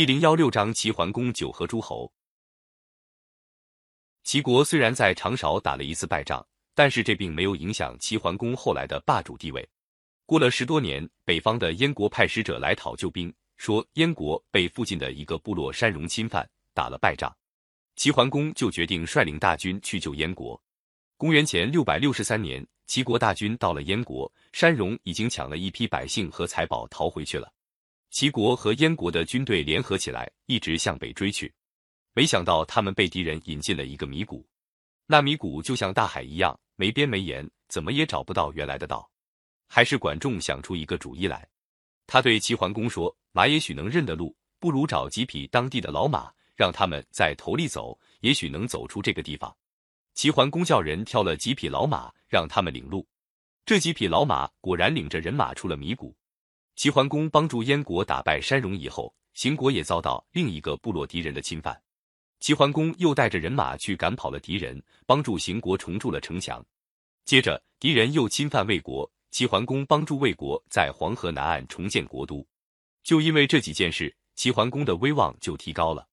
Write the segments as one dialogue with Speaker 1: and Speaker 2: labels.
Speaker 1: 一零幺六章齐桓公九合诸侯。齐国虽然在长勺打了一次败仗，但是这并没有影响齐桓公后来的霸主地位。过了十多年，北方的燕国派使者来讨救兵，说燕国被附近的一个部落山戎侵犯，打了败仗。齐桓公就决定率领大军去救燕国。公元前六百六十三年，齐国大军到了燕国，山戎已经抢了一批百姓和财宝逃回去了。齐国和燕国的军队联合起来，一直向北追去。没想到他们被敌人引进了一个迷谷，那迷谷就像大海一样，没边没沿，怎么也找不到原来的道。还是管仲想出一个主意来，他对齐桓公说：“马也许能认得路，不如找几匹当地的老马，让他们在头里走，也许能走出这个地方。”齐桓公叫人挑了几匹老马，让他们领路。这几匹老马果然领着人马出了迷谷。齐桓公帮助燕国打败山戎以后，秦国也遭到另一个部落敌人的侵犯。齐桓公又带着人马去赶跑了敌人，帮助秦国重筑了城墙。接着，敌人又侵犯魏国，齐桓公帮助魏国在黄河南岸重建国都。就因为这几件事，齐桓公的威望就提高了。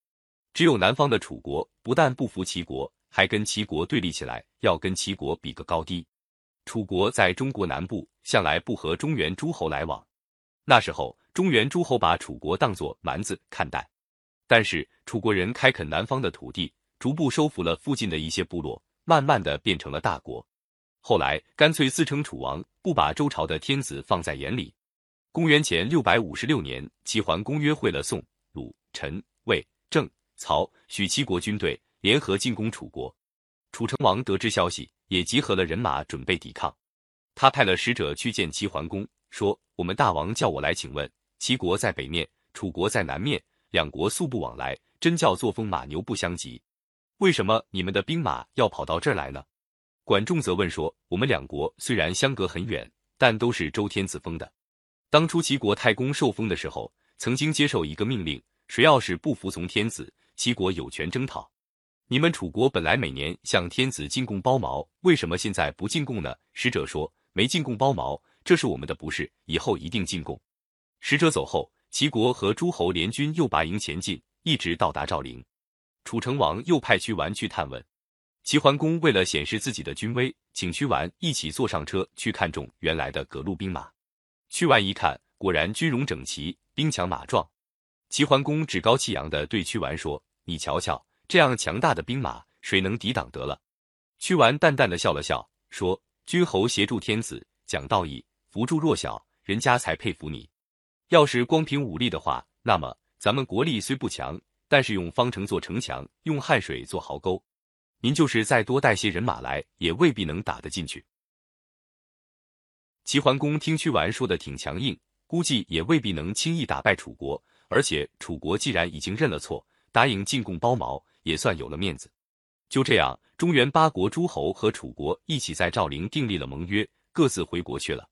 Speaker 1: 只有南方的楚国不但不服齐国，还跟齐国对立起来，要跟齐国比个高低。楚国在中国南部，向来不和中原诸侯来往。那时候，中原诸侯把楚国当作蛮子看待，但是楚国人开垦南方的土地，逐步收服了附近的一些部落，慢慢的变成了大国。后来干脆自称楚王，不把周朝的天子放在眼里。公元前六百五十六年，齐桓公约会了宋、鲁、陈、魏、郑、曹、许七国军队，联合进攻楚国。楚成王得知消息，也集合了人马，准备抵抗。他派了使者去见齐桓公。说：“我们大王叫我来请问，齐国在北面，楚国在南面，两国素不往来，真叫作风马牛不相及。为什么你们的兵马要跑到这儿来呢？”管仲则问说：“我们两国虽然相隔很远，但都是周天子封的。当初齐国太公受封的时候，曾经接受一个命令：谁要是不服从天子，齐国有权征讨。你们楚国本来每年向天子进贡包毛，为什么现在不进贡呢？”使者说：“没进贡包毛。”这是我们的不是，以后一定进贡。使者走后，齐国和诸侯联军又拔营前进，一直到达赵陵。楚成王又派屈完去探问。齐桓公为了显示自己的军威，请屈完一起坐上车去看中原来的各路兵马。屈完一看，果然军容整齐，兵强马壮。齐桓公趾高气扬地对屈完说：“你瞧瞧，这样强大的兵马，谁能抵挡得了？”屈完淡淡的笑了笑，说：“君侯协助天子，讲道义。”扶助弱小，人家才佩服你。要是光凭武力的话，那么咱们国力虽不强，但是用方城做城墙，用汉水做壕沟，您就是再多带些人马来，也未必能打得进去。齐桓公听屈完说的挺强硬，估计也未必能轻易打败楚国。而且楚国既然已经认了错，答应进贡包毛，也算有了面子。就这样，中原八国诸侯和楚国一起在赵陵订立了盟约，各自回国去了。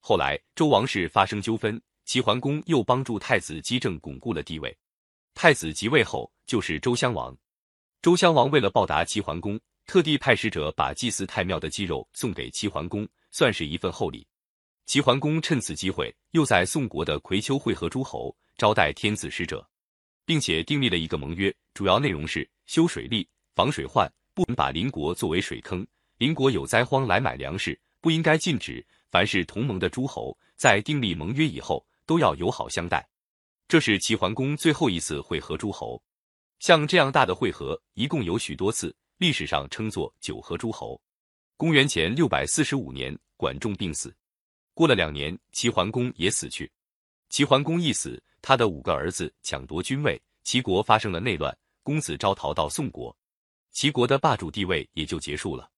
Speaker 1: 后来周王室发生纠纷，齐桓公又帮助太子姬政巩固了地位。太子即位后就是周襄王。周襄王为了报答齐桓公，特地派使者把祭祀太庙的鸡肉送给齐桓公，算是一份厚礼。齐桓公趁此机会，又在宋国的葵丘会合诸侯，招待天子使者，并且订立了一个盟约，主要内容是修水利、防水患，不能把邻国作为水坑。邻国有灾荒来买粮食，不应该禁止。凡是同盟的诸侯，在订立盟约以后，都要友好相待。这是齐桓公最后一次会合诸侯。像这样大的会合，一共有许多次，历史上称作九合诸侯。公元前六百四十五年，管仲病死。过了两年，齐桓公也死去。齐桓公一死，他的五个儿子抢夺君位，齐国发生了内乱，公子昭逃到宋国，齐国的霸主地位也就结束了。